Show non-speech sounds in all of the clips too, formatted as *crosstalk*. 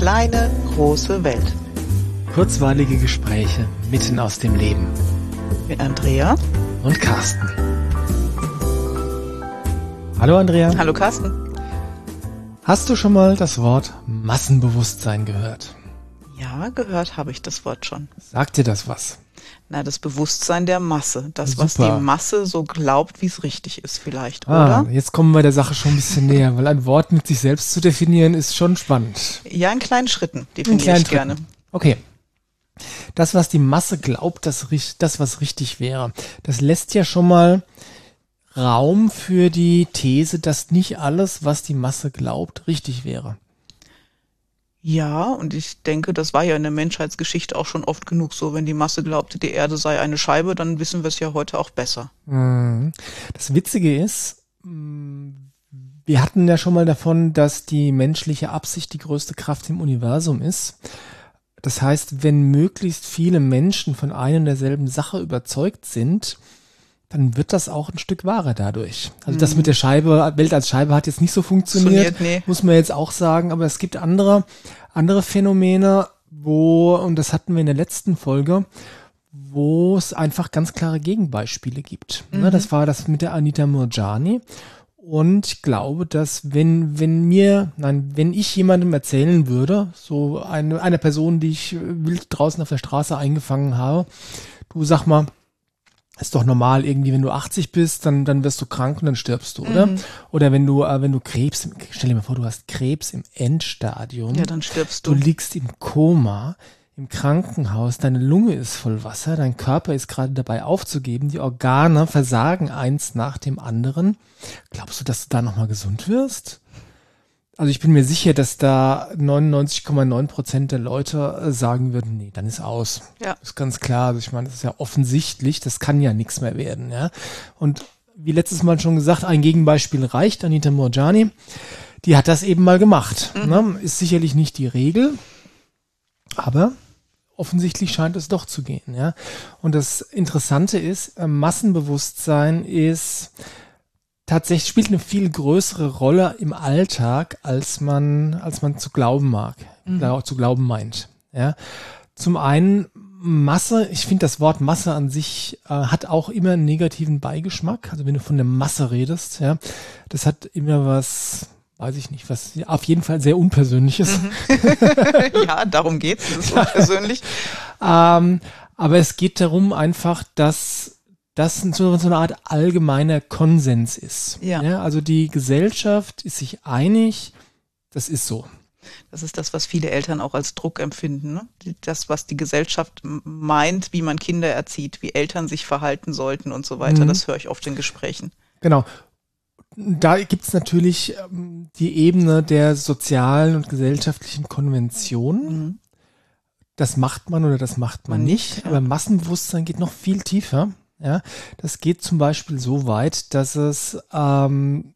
kleine, große Welt. Kurzweilige Gespräche mitten aus dem Leben. Mit Andrea und Carsten. Hallo Andrea. Hallo Carsten. Hast du schon mal das Wort Massenbewusstsein gehört? Ja, gehört habe ich das Wort schon. Sagt dir das was? Na, das Bewusstsein der Masse. Das, Super. was die Masse so glaubt, wie es richtig ist, vielleicht, ah, oder? Jetzt kommen wir der Sache schon ein bisschen näher, weil ein Wort mit sich selbst zu definieren ist schon spannend. Ja, in kleinen Schritten definiere ich gerne. Okay. Das, was die Masse glaubt, das, das, was richtig wäre, das lässt ja schon mal Raum für die These, dass nicht alles, was die Masse glaubt, richtig wäre. Ja, und ich denke, das war ja in der Menschheitsgeschichte auch schon oft genug so. Wenn die Masse glaubte, die Erde sei eine Scheibe, dann wissen wir es ja heute auch besser. Mhm. Das Witzige ist, wir hatten ja schon mal davon, dass die menschliche Absicht die größte Kraft im Universum ist. Das heißt, wenn möglichst viele Menschen von einer und derselben Sache überzeugt sind, dann wird das auch ein Stück wahrer dadurch. Also das mit der Scheibe, Welt als Scheibe hat jetzt nicht so funktioniert, nee. muss man jetzt auch sagen, aber es gibt andere, andere Phänomene, wo, und das hatten wir in der letzten Folge, wo es einfach ganz klare Gegenbeispiele gibt. Ne, mhm. Das war das mit der Anita Murjani. Und ich glaube, dass wenn, wenn mir, nein, wenn ich jemandem erzählen würde, so eine, eine Person, die ich wild draußen auf der Straße eingefangen habe, du sag mal, ist doch normal, irgendwie, wenn du 80 bist, dann, dann wirst du krank und dann stirbst du, oder? Mhm. Oder wenn du, äh, wenn du Krebs, stell dir mal vor, du hast Krebs im Endstadium. Ja, dann stirbst du. Du liegst im Koma, im Krankenhaus, deine Lunge ist voll Wasser, dein Körper ist gerade dabei aufzugeben, die Organe versagen eins nach dem anderen. Glaubst du, dass du da nochmal gesund wirst? Also ich bin mir sicher, dass da 99,9 Prozent der Leute äh, sagen würden, nee, dann ist aus. Ja. Das ist ganz klar. Also ich meine, das ist ja offensichtlich, das kann ja nichts mehr werden, ja. Und wie letztes Mal schon gesagt, ein Gegenbeispiel reicht, Anita Morjani. Die hat das eben mal gemacht. Mhm. Ne? Ist sicherlich nicht die Regel, aber offensichtlich scheint es doch zu gehen, ja. Und das Interessante ist, äh, Massenbewusstsein ist tatsächlich spielt eine viel größere Rolle im Alltag, als man, als man zu glauben mag, mhm. auch zu glauben meint. Ja. Zum einen Masse, ich finde das Wort Masse an sich äh, hat auch immer einen negativen Beigeschmack. Also wenn du von der Masse redest, ja, das hat immer was, weiß ich nicht, was auf jeden Fall sehr Unpersönliches. Mhm. *laughs* ja, darum geht's, das ist unpersönlich. ähm, aber es geht darum einfach, dass das so, so eine Art allgemeiner Konsens ist. Ja. ja. Also die Gesellschaft ist sich einig, das ist so. Das ist das, was viele Eltern auch als Druck empfinden. Ne? Das, was die Gesellschaft meint, wie man Kinder erzieht, wie Eltern sich verhalten sollten und so weiter. Mhm. Das höre ich oft in Gesprächen. Genau. Da gibt es natürlich ähm, die Ebene der sozialen und gesellschaftlichen Konventionen. Mhm. Das macht man oder das macht man, man nicht. ja. Aber Massenbewusstsein geht noch viel tiefer. Ja, das geht zum Beispiel so weit, dass es ähm,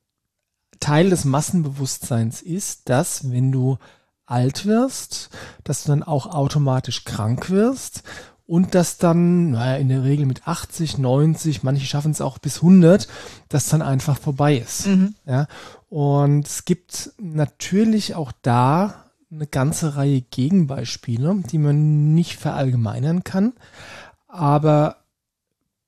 Teil des Massenbewusstseins ist, dass wenn du alt wirst, dass du dann auch automatisch krank wirst und dass dann, naja, in der Regel mit 80, 90, manche schaffen es auch bis 100, das dann einfach vorbei ist. Mhm. Ja, und es gibt natürlich auch da eine ganze Reihe Gegenbeispiele, die man nicht verallgemeinern kann, aber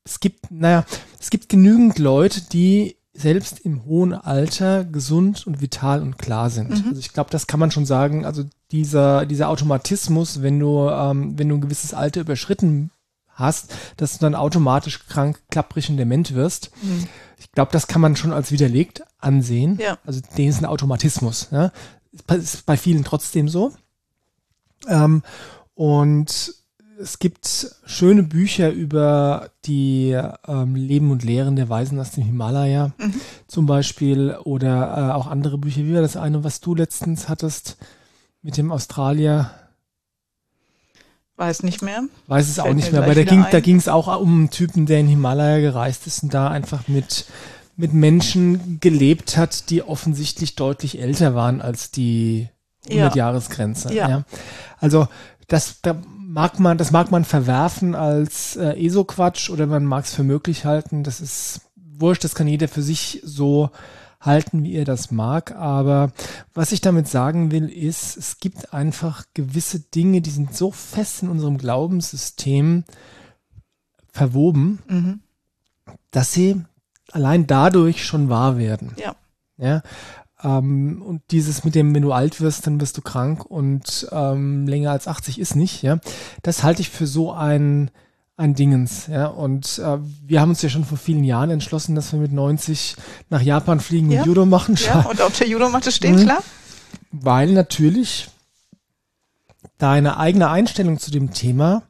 es gibt, naja, es gibt genügend Leute, die selbst im hohen Alter gesund und vital und klar sind. Mhm. Also ich glaube, das kann man schon sagen. Also dieser, dieser Automatismus, wenn du, ähm, wenn du ein gewisses Alter überschritten hast, dass du dann automatisch krank, klapprig und dement wirst. Mhm. Ich glaube, das kann man schon als widerlegt ansehen. Ja. Also den ist ein Automatismus. Ja? Ist bei vielen trotzdem so. Ähm, und es gibt schöne Bücher über die ähm, Leben und Lehren der Weisen aus dem Himalaya mhm. zum Beispiel oder äh, auch andere Bücher. Wie war das eine, was du letztens hattest mit dem Australier? Weiß nicht mehr. Weiß es Fällt auch nicht mehr, aber da ging, da ging es auch um einen Typen, der in Himalaya gereist ist und da einfach mit, mit Menschen gelebt hat, die offensichtlich deutlich älter waren als die 100-Jahresgrenze. Ja. ja. Also das, da mag man, das mag man verwerfen als äh, ESO-Quatsch oder man mag es für möglich halten. Das ist wurscht, das kann jeder für sich so halten, wie ihr das mag. Aber was ich damit sagen will, ist, es gibt einfach gewisse Dinge, die sind so fest in unserem Glaubenssystem verwoben, mhm. dass sie allein dadurch schon wahr werden. Ja. Ja. Ähm, und dieses mit dem, wenn du alt wirst, dann wirst du krank und ähm, länger als 80 ist nicht, ja. Das halte ich für so ein, ein Dingens, ja. Und äh, wir haben uns ja schon vor vielen Jahren entschlossen, dass wir mit 90 nach Japan fliegen ja. und Judo machen. Ja, und auf der Judomatte stehen, mhm. klar. Weil natürlich deine eigene Einstellung zu dem Thema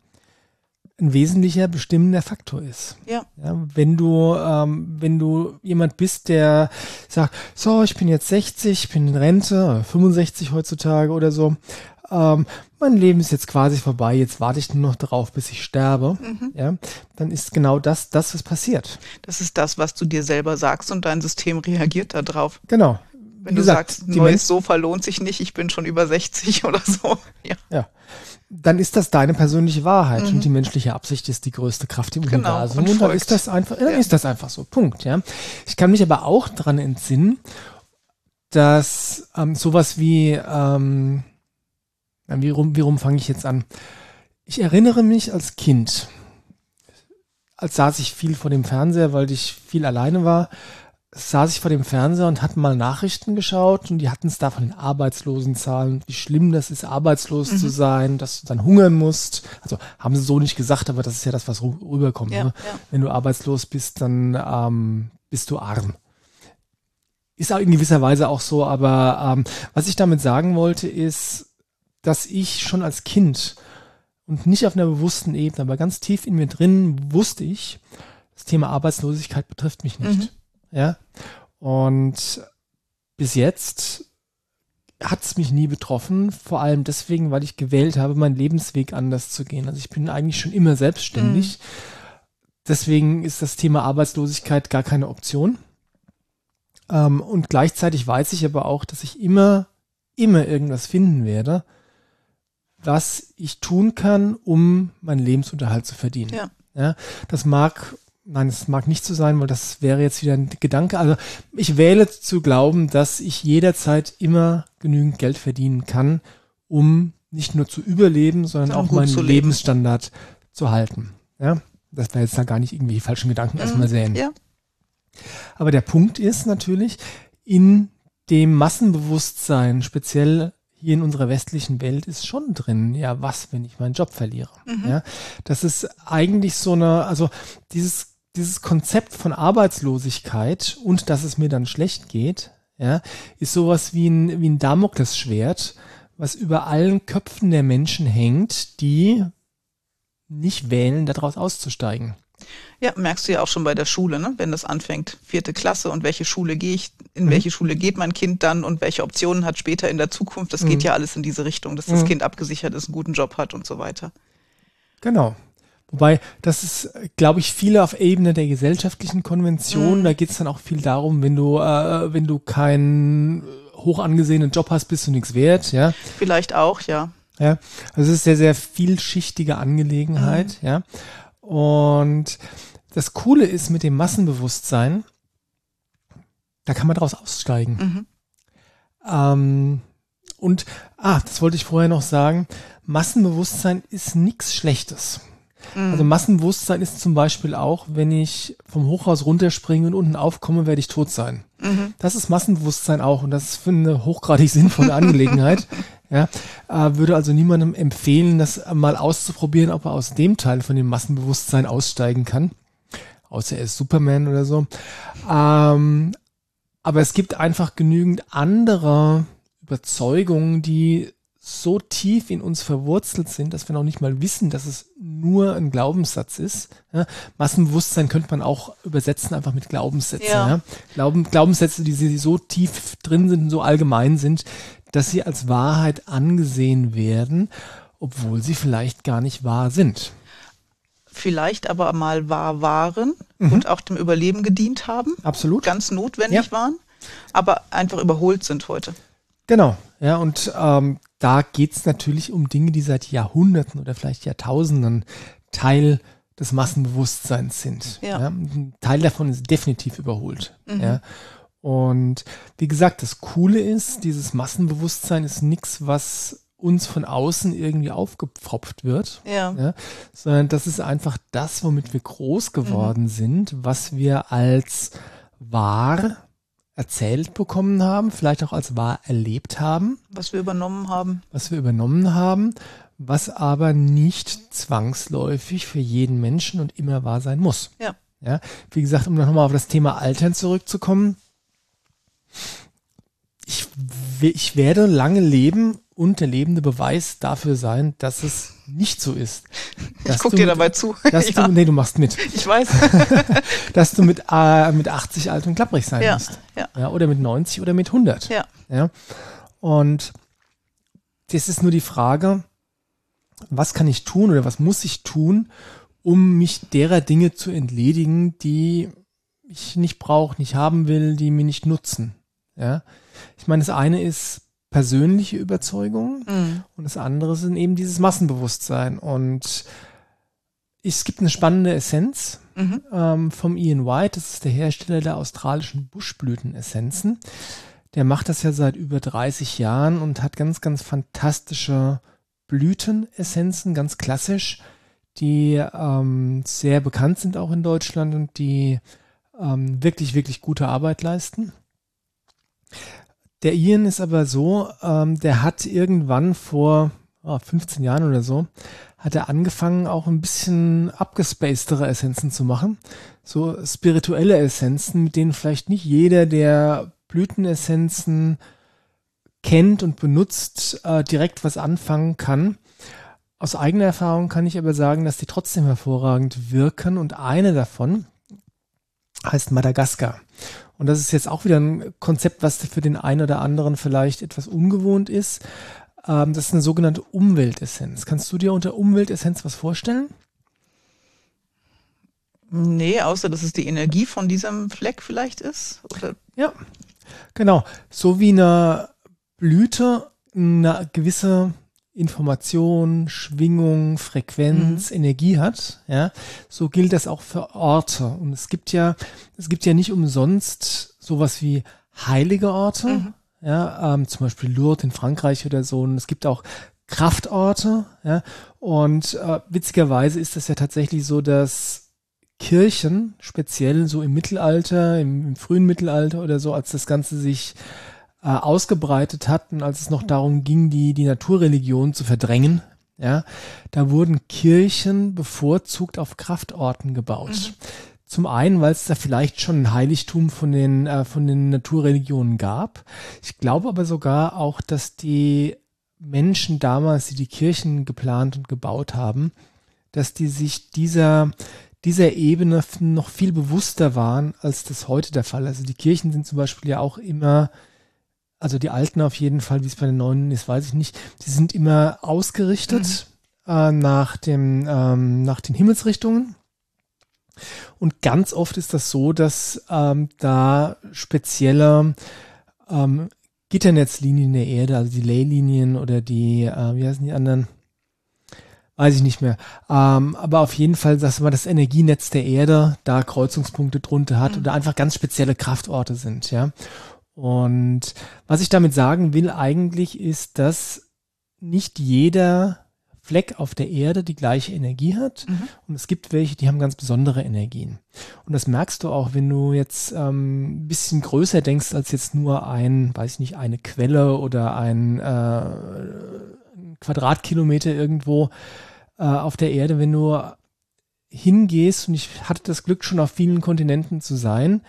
ein wesentlicher bestimmender Faktor ist. Ja. ja wenn du, ähm, wenn du jemand bist, der sagt, so, ich bin jetzt 60, ich bin in Rente, 65 heutzutage oder so, ähm, mein Leben ist jetzt quasi vorbei, jetzt warte ich nur noch darauf, bis ich sterbe, mhm. ja, dann ist genau das, das, was passiert. Das ist das, was du dir selber sagst und dein System reagiert darauf. Genau. Wenn Wie du gesagt, sagst, neues Sofa lohnt sich nicht, ich bin schon über 60 *laughs* oder so. Ja. ja dann ist das deine persönliche Wahrheit mhm. und die menschliche Absicht ist die größte Kraft im genau, Universum. Und, und dann ist das einfach, dann ja. ist das einfach so. Punkt. Ja. Ich kann mich aber auch dran entsinnen, dass ähm, sowas wie, ähm, wie rum, wie rum fange ich jetzt an? Ich erinnere mich als Kind, als saß ich viel vor dem Fernseher, weil ich viel alleine war, saß ich vor dem Fernseher und hatte mal Nachrichten geschaut und die hatten es da von den Arbeitslosenzahlen, wie schlimm das ist, arbeitslos mhm. zu sein, dass du dann hungern musst. Also haben sie so nicht gesagt, aber das ist ja das, was rüberkommt. Ja, ne? ja. Wenn du arbeitslos bist, dann ähm, bist du arm. Ist auch in gewisser Weise auch so, aber ähm, was ich damit sagen wollte, ist, dass ich schon als Kind und nicht auf einer bewussten Ebene, aber ganz tief in mir drin wusste ich, das Thema Arbeitslosigkeit betrifft mich nicht. Mhm. Ja. Und bis jetzt hat es mich nie betroffen, vor allem deswegen, weil ich gewählt habe, meinen Lebensweg anders zu gehen. Also ich bin eigentlich schon immer selbstständig. Mhm. Deswegen ist das Thema Arbeitslosigkeit gar keine Option. Ähm, und gleichzeitig weiß ich aber auch, dass ich immer, immer irgendwas finden werde, was ich tun kann, um meinen Lebensunterhalt zu verdienen. Ja. ja das mag Nein, es mag nicht so sein, weil das wäre jetzt wieder ein Gedanke. Also ich wähle zu glauben, dass ich jederzeit immer genügend Geld verdienen kann, um nicht nur zu überleben, sondern auch meinen Lebensstandard zu halten. Ja, dass da jetzt da gar nicht irgendwie falschen Gedanken mhm. erstmal sehen. Ja. Aber der Punkt ist natürlich, in dem Massenbewusstsein, speziell hier in unserer westlichen Welt ist schon drin, ja, was, wenn ich meinen Job verliere? Mhm. Ja, das ist eigentlich so eine, also dieses dieses Konzept von Arbeitslosigkeit und dass es mir dann schlecht geht, ja, ist sowas wie ein, wie ein Damoklesschwert, was über allen Köpfen der Menschen hängt, die nicht wählen, daraus auszusteigen. Ja, merkst du ja auch schon bei der Schule, ne? wenn das anfängt, vierte Klasse und welche Schule gehe ich, in mhm. welche Schule geht mein Kind dann und welche Optionen hat später in der Zukunft. Das mhm. geht ja alles in diese Richtung, dass das mhm. Kind abgesichert ist, einen guten Job hat und so weiter. Genau. Wobei, das ist, glaube ich, viele auf Ebene der gesellschaftlichen Konvention. Mhm. Da geht es dann auch viel darum, wenn du, äh, wenn du keinen hoch angesehenen Job hast, bist du nichts wert, ja. Vielleicht auch, ja. Ja, also es ist sehr, sehr vielschichtige Angelegenheit, mhm. ja. Und das Coole ist mit dem Massenbewusstsein, da kann man daraus aussteigen. Mhm. Ähm, und, ah, das wollte ich vorher noch sagen, Massenbewusstsein ist nichts Schlechtes. Mhm. Also Massenbewusstsein ist zum Beispiel auch, wenn ich vom Hochhaus runterspringe und unten aufkomme, werde ich tot sein. Mhm. Das ist Massenbewusstsein auch und das ist für eine hochgradig *laughs* sinnvolle Angelegenheit. ja, äh, würde also niemandem empfehlen, das mal auszuprobieren, ob er aus dem Teil von dem Massenbewusstsein aussteigen kann. Außer er ist Superman oder so. Ähm, aber es gibt einfach genügend andere Überzeugungen, die so tief in uns verwurzelt sind, dass wir noch nicht mal wissen, dass es nur ein Glaubenssatz ist. Ja, Massenbewusstsein könnte man auch übersetzen einfach mit Glaubenssätzen. Ja. Ja. Glauben, Glaubenssätze, die, die so tief drin sind, so allgemein sind, dass sie als Wahrheit angesehen werden, obwohl sie vielleicht gar nicht wahr sind. Vielleicht aber mal wahr waren mhm. und auch dem Überleben gedient haben. Absolut. Ganz notwendig waren, aber einfach überholt sind heute. Genau, ja, und ähm, da geht's natürlich um Dinge, die seit Jahrhunderten oder vielleicht Jahrtausenden Teil des Massenbewusstseins sind. Ja. ja. Ein Teil davon ist definitiv überholt. Mhm. Ja. Und wie gesagt, das Coole ist, dieses Massenbewusstsein ist nichts, was uns von außen irgendwie aufgepfropft wird, Ja. ja, sondern das ist einfach das, womit wir groß geworden Mhm. sind, was wir als wahr erzählt bekommen haben, vielleicht auch als wahr erlebt haben, Was wir übernommen haben. was wir übernommen haben, was aber nicht zwangsläufig für jeden Menschen und immer wahr sein muss. Ja. Ja, wie gesagt, um nochmal auf das Thema Altern zurückzukommen. Ich, ich werde lange leben und der lebende Beweis dafür sein, dass es nicht so ist. Ich guck dir dabei zu. *laughs* Dass *laughs* ja, du, nee, du machst mit. ich weiß. *laughs* Dass du mit, äh, mit 80 alt und klapprig sein ja, musst. ja, Ja, oder mit 90 oder mit 100. ja. Ja. Und das ist nur die Frage, was kann ich tun oder was muss ich tun, um mich derer Dinge zu entledigen, die ich nicht brauche, nicht haben will, die mir nicht nutzen. Ja. Ich meine, das eine ist persönliche Überzeugung Mhm. und das andere sind eben dieses Massenbewusstsein. Und es gibt eine spannende Essenz Mhm. ähm, vom Ian White, das ist der Hersteller der australischen Buschblütenessenzen. Der macht das ja seit über 30 Jahren und hat ganz, ganz fantastische Blütenessenzen, ganz klassisch, die ähm, sehr bekannt sind auch in Deutschland und die ähm, wirklich, wirklich gute Arbeit leisten. Der Ian ist aber so, ähm, der hat irgendwann vor ah, 15 Jahren oder so, hat er angefangen, auch ein bisschen abgespacedere Essenzen zu machen. So spirituelle Essenzen, mit denen vielleicht nicht jeder, der Blütenessenzen kennt und benutzt, äh, direkt was anfangen kann. Aus eigener Erfahrung kann ich aber sagen, dass die trotzdem hervorragend wirken und eine davon heißt Madagaskar. Und das ist jetzt auch wieder ein Konzept, was für den einen oder anderen vielleicht etwas ungewohnt ist. Ähm, das ist eine sogenannte Umweltessenz. Kannst du dir unter Umweltessenz was vorstellen? Nee, außer dass es die Energie von diesem Fleck vielleicht ist. Oder? Ja, genau. So wie eine Blüte eine gewisse Information, Schwingung, Frequenz, Energie hat, ja, so gilt das auch für Orte. Und es gibt ja, es gibt ja nicht umsonst sowas wie heilige Orte, Mhm. ja, ähm, zum Beispiel Lourdes in Frankreich oder so. Und es gibt auch Kraftorte, ja. Und äh, witzigerweise ist das ja tatsächlich so, dass Kirchen, speziell so im Mittelalter, im, im frühen Mittelalter oder so, als das Ganze sich äh, ausgebreitet hat und als es noch darum ging, die, die Naturreligion zu verdrängen, ja, da wurden Kirchen bevorzugt auf Kraftorten gebaut. Zum einen, weil es da vielleicht schon ein Heiligtum von den, äh, von den Naturreligionen gab. Ich glaube aber sogar auch, dass die Menschen damals, die die Kirchen geplant und gebaut haben, dass die sich dieser, dieser Ebene noch viel bewusster waren, als das heute der Fall ist. Also die Kirchen sind zum Beispiel ja auch immer, also die alten auf jeden Fall, wie es bei den neuen ist, weiß ich nicht, die sind immer ausgerichtet äh, nach dem, ähm, nach den Himmelsrichtungen. Und ganz oft ist das so, dass ähm, da spezielle ähm, Gitternetzlinien der Erde, also die Leylinien oder die, äh, wie heißen die anderen? Weiß ich nicht mehr. Ähm, aber auf jeden Fall, dass man das Energienetz der Erde da Kreuzungspunkte drunter hat oder einfach ganz spezielle Kraftorte sind, ja. Und was ich damit sagen will eigentlich ist, dass nicht jeder Fleck auf der Erde die gleiche Energie hat. Mhm. Und es gibt welche, die haben ganz besondere Energien. Und das merkst du auch, wenn du jetzt ähm, ein bisschen größer denkst als jetzt nur ein, weiß ich nicht, eine Quelle oder ein, äh, Quadratkilometer irgendwo äh, auf der Erde, wenn du hingehst, und ich hatte das Glück, schon auf vielen Kontinenten zu sein,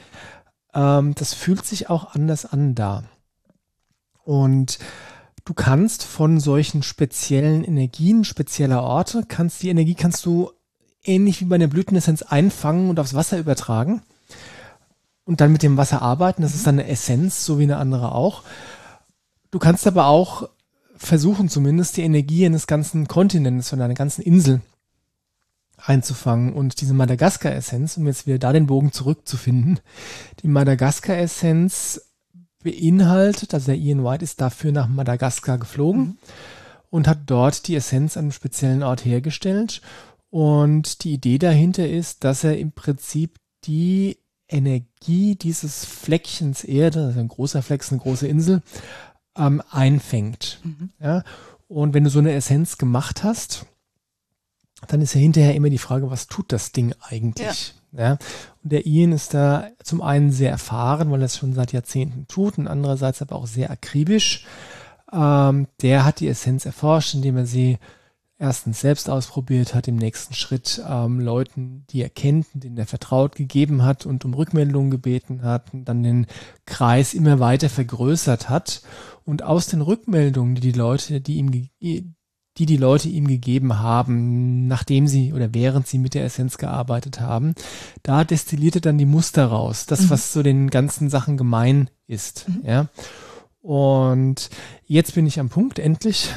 ähm, das fühlt sich auch anders an da. Und du kannst von solchen speziellen Energien, spezieller Orte, kannst die Energie kannst du ähnlich wie bei einer Blütenessenz einfangen und aufs Wasser übertragen und dann mit dem Wasser arbeiten. Das ist dann eine Essenz, so wie eine andere auch. Du kannst aber auch versuchen, zumindest die Energie eines ganzen Kontinents von einer ganzen Insel einzufangen. Und diese Madagaskar-Essenz, um jetzt wieder da den Bogen zurückzufinden, die Madagaskar-Essenz beinhaltet, also der Ian White ist dafür nach Madagaskar geflogen und hat dort die Essenz an einem speziellen Ort hergestellt. Und die Idee dahinter ist, dass er im Prinzip die Energie dieses Fleckchens Erde, also ein großer Fleck, eine große Insel, ähm, einfängt. Mhm. Ja? Und wenn du so eine Essenz gemacht hast, dann ist ja hinterher immer die Frage, was tut das Ding eigentlich? Ja. ja. Und der Ian ist da zum einen sehr erfahren, weil er es schon seit Jahrzehnten tut und andererseits aber auch sehr akribisch. Ähm, der hat die Essenz erforscht, indem er sie erstens selbst ausprobiert hat, im nächsten Schritt ähm, Leuten, die er kennt, denen er vertraut, gegeben hat und um Rückmeldungen gebeten hat und dann den Kreis immer weiter vergrößert hat. Und aus den Rückmeldungen, die die Leute, die ihm, die die Leute ihm gegeben haben, nachdem sie oder während sie mit der Essenz gearbeitet haben, da destillierte dann die Muster raus, das, mhm. was so den ganzen Sachen gemein ist. Mhm. Ja. Und jetzt bin ich am Punkt, endlich.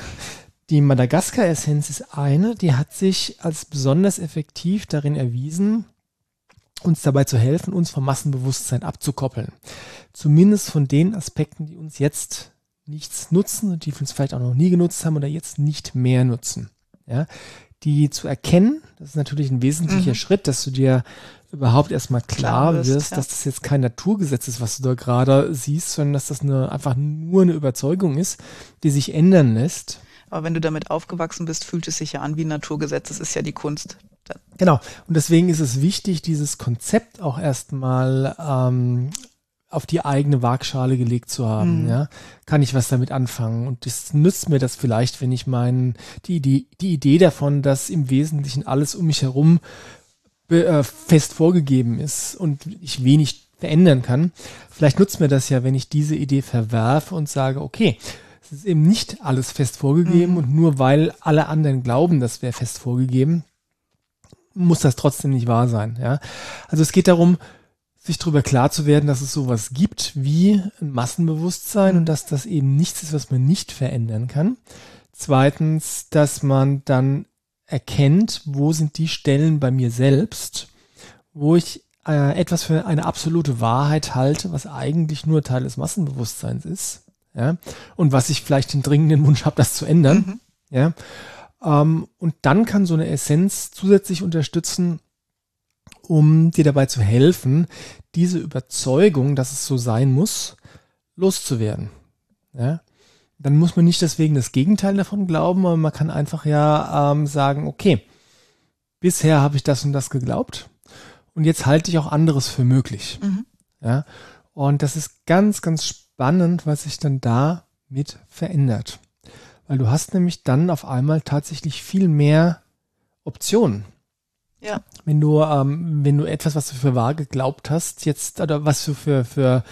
Die Madagaskar-Essenz ist eine, die hat sich als besonders effektiv darin erwiesen, uns dabei zu helfen, uns vom Massenbewusstsein abzukoppeln. Zumindest von den Aspekten, die uns jetzt nichts nutzen und die uns vielleicht auch noch nie genutzt haben oder jetzt nicht mehr nutzen. Ja, die zu erkennen, das ist natürlich ein wesentlicher mhm. Schritt, dass du dir überhaupt erstmal klar, klar wirst, ja. dass das jetzt kein Naturgesetz ist, was du da gerade siehst, sondern dass das eine, einfach nur eine Überzeugung ist, die sich ändern lässt. Aber wenn du damit aufgewachsen bist, fühlt es sich ja an wie ein Naturgesetz. Das ist ja die Kunst. Genau. Und deswegen ist es wichtig, dieses Konzept auch erstmal ähm, auf die eigene Waagschale gelegt zu haben. Mhm. Ja, kann ich was damit anfangen? Und das nützt mir das vielleicht, wenn ich meinen die die die Idee davon, dass im Wesentlichen alles um mich herum äh, fest vorgegeben ist und ich wenig verändern kann. Vielleicht nutzt mir das ja, wenn ich diese Idee verwerfe und sage, okay, es ist eben nicht alles fest vorgegeben mhm. und nur weil alle anderen glauben, das wäre fest vorgegeben, muss das trotzdem nicht wahr sein. Ja, also es geht darum, sich darüber klar zu werden, dass es sowas gibt wie ein Massenbewusstsein und dass das eben nichts ist, was man nicht verändern kann. Zweitens, dass man dann erkennt, wo sind die Stellen bei mir selbst, wo ich äh, etwas für eine absolute Wahrheit halte, was eigentlich nur Teil des Massenbewusstseins ist, ja, und was ich vielleicht den dringenden Wunsch habe, das zu ändern, mhm. ja. Ähm, und dann kann so eine Essenz zusätzlich unterstützen, um dir dabei zu helfen, diese Überzeugung, dass es so sein muss, loszuwerden. Ja? Dann muss man nicht deswegen das Gegenteil davon glauben, aber man kann einfach ja ähm, sagen, okay, bisher habe ich das und das geglaubt und jetzt halte ich auch anderes für möglich. Mhm. Ja? Und das ist ganz, ganz spannend, was sich dann da mit verändert. Weil du hast nämlich dann auf einmal tatsächlich viel mehr Optionen. Ja. Wenn du, ähm, wenn du etwas, was du für wahr geglaubt hast, jetzt, oder was du für, für,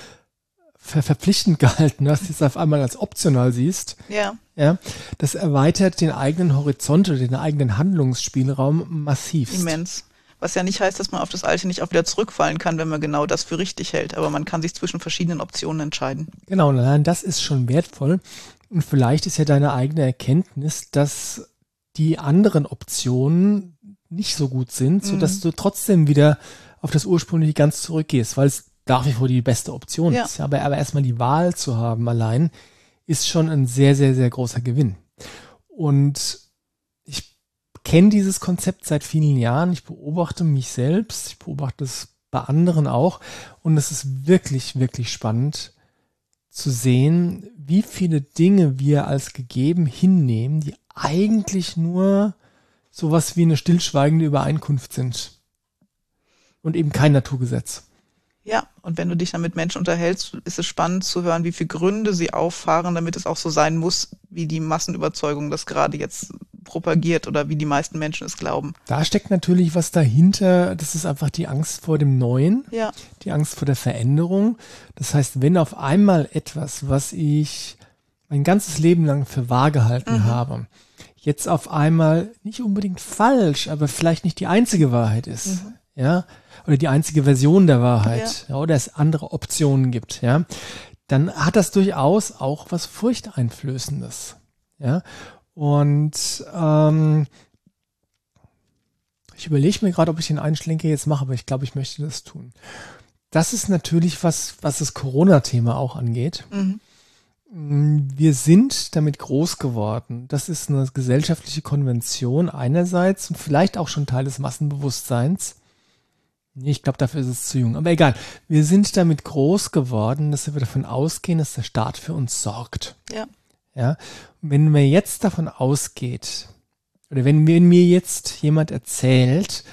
für verpflichtend *laughs* gehalten hast, jetzt auf einmal als optional siehst. Ja. Ja. Das erweitert den eigenen Horizont oder den eigenen Handlungsspielraum massiv. Immens. Was ja nicht heißt, dass man auf das Alte nicht auch wieder zurückfallen kann, wenn man genau das für richtig hält. Aber man kann sich zwischen verschiedenen Optionen entscheiden. Genau, und allein das ist schon wertvoll. Und vielleicht ist ja deine eigene Erkenntnis, dass die anderen Optionen nicht so gut sind, so dass mhm. du trotzdem wieder auf das ursprüngliche ganz zurückgehst, weil es nach wie vor die beste Option ja. ist. Aber, aber erstmal die Wahl zu haben allein ist schon ein sehr, sehr, sehr großer Gewinn. Und ich kenne dieses Konzept seit vielen Jahren. Ich beobachte mich selbst. Ich beobachte es bei anderen auch. Und es ist wirklich, wirklich spannend zu sehen, wie viele Dinge wir als gegeben hinnehmen, die eigentlich nur sowas wie eine stillschweigende Übereinkunft sind. Und eben kein Naturgesetz. Ja, und wenn du dich dann mit Menschen unterhältst, ist es spannend zu hören, wie viele Gründe sie auffahren, damit es auch so sein muss, wie die Massenüberzeugung das gerade jetzt propagiert oder wie die meisten Menschen es glauben. Da steckt natürlich was dahinter. Das ist einfach die Angst vor dem Neuen, ja. die Angst vor der Veränderung. Das heißt, wenn auf einmal etwas, was ich mein ganzes Leben lang für wahr gehalten mhm. habe, jetzt auf einmal nicht unbedingt falsch, aber vielleicht nicht die einzige Wahrheit ist. Mhm. Ja, oder die einzige Version der Wahrheit, ja. Ja, oder es andere Optionen gibt, ja, dann hat das durchaus auch was Furchteinflößendes. Ja, und ähm, ich überlege mir gerade, ob ich den Einschlenker jetzt mache, aber ich glaube, ich möchte das tun. Das ist natürlich was, was das Corona-Thema auch angeht. Mhm. Wir sind damit groß geworden. Das ist eine gesellschaftliche Konvention einerseits und vielleicht auch schon Teil des Massenbewusstseins. Ich glaube, dafür ist es zu jung. Aber egal. Wir sind damit groß geworden, dass wir davon ausgehen, dass der Staat für uns sorgt. Ja. Ja. Wenn man jetzt davon ausgeht, oder wenn, wenn mir jetzt jemand erzählt,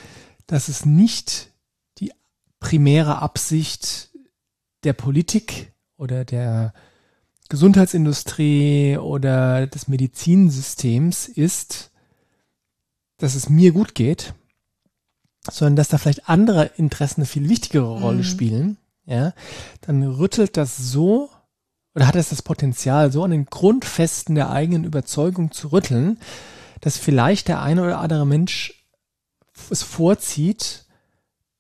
dass es nicht die primäre Absicht der Politik oder der Gesundheitsindustrie oder des Medizinsystems ist, dass es mir gut geht, sondern dass da vielleicht andere Interessen eine viel wichtigere Rolle Mhm. spielen, ja, dann rüttelt das so oder hat es das Potenzial, so an den Grundfesten der eigenen Überzeugung zu rütteln, dass vielleicht der eine oder andere Mensch es vorzieht,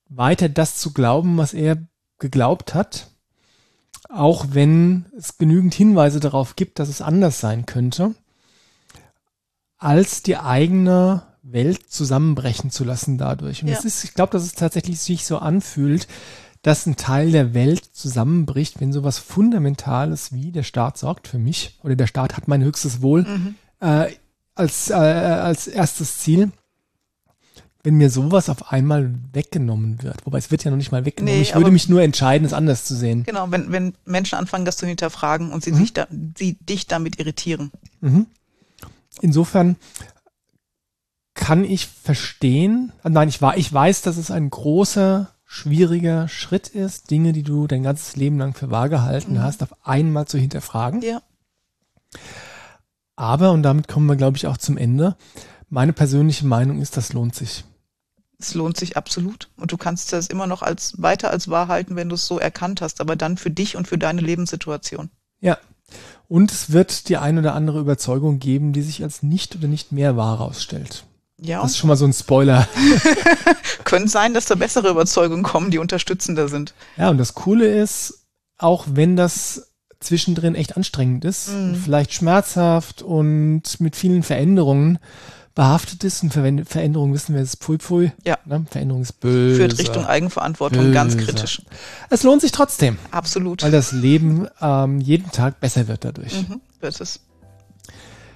weiter das zu glauben, was er geglaubt hat, auch wenn es genügend Hinweise darauf gibt, dass es anders sein könnte, als die eigene Welt zusammenbrechen zu lassen dadurch. Und Ja. es ist, ich glaube, dass es tatsächlich sich so anfühlt, dass ein Teil der Welt zusammenbricht, wenn sowas Fundamentales wie der Staat sorgt für mich oder der Staat hat mein höchstes Wohl Mhm. äh, als, äh, als erstes Ziel. Wenn mir sowas auf einmal weggenommen wird, wobei es wird ja noch nicht mal weggenommen. Nee, ich würde mich nur entscheiden, es anders zu sehen. Genau, wenn, wenn Menschen anfangen, das zu hinterfragen und sie Mhm. sich da, sie dich damit irritieren. Mhm. Insofern kann ich verstehen, äh, nein, ich, war, ich weiß, dass es ein großer, schwieriger Schritt ist, Dinge, die du dein ganzes Leben lang für wahr gehalten Mhm. hast, auf einmal zu hinterfragen. Ja. Aber, und damit kommen wir, glaube ich, auch zum Ende, meine persönliche Meinung ist, das lohnt sich. Es lohnt sich absolut. Und du kannst das immer noch als weiter als wahr halten, wenn du es so erkannt hast, aber dann für dich und für deine Lebenssituation. Ja. Und es wird die ein oder andere Überzeugung geben, die sich als nicht oder nicht mehr wahr herausstellt. Ja, Das ist schon mal so ein Spoiler. *laughs* *laughs* könnte sein, dass da bessere Überzeugungen kommen, die unterstützender sind. Ja, und das Coole ist, auch wenn das zwischendrin echt anstrengend ist, Mhm. vielleicht schmerzhaft und mit vielen Veränderungen behaftet ist, und Veränderung wissen wir, ist pfui pfui. Ja. Ne? Veränderung ist böse. Führt Richtung Eigenverantwortung ganz Böse. kritisch. Es lohnt sich trotzdem, Absolut. weil das Leben ähm, jeden Tag besser wird dadurch. Mhm, wird es.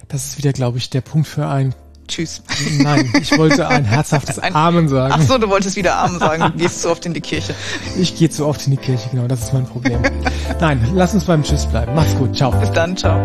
Das ist wieder, glaube ich, der Punkt für ein Tschüss. Nein, ich wollte ein herzhaftes *laughs* Ein- Amen sagen. Ach so, du wolltest wieder Arm sagen, du gehst so oft in die Kirche. Ich gehe zu oft in die Kirche, genau, das ist mein Problem. Nein, lass uns beim Tschüss bleiben. Mach's gut, ciao. Bis dann, ciao.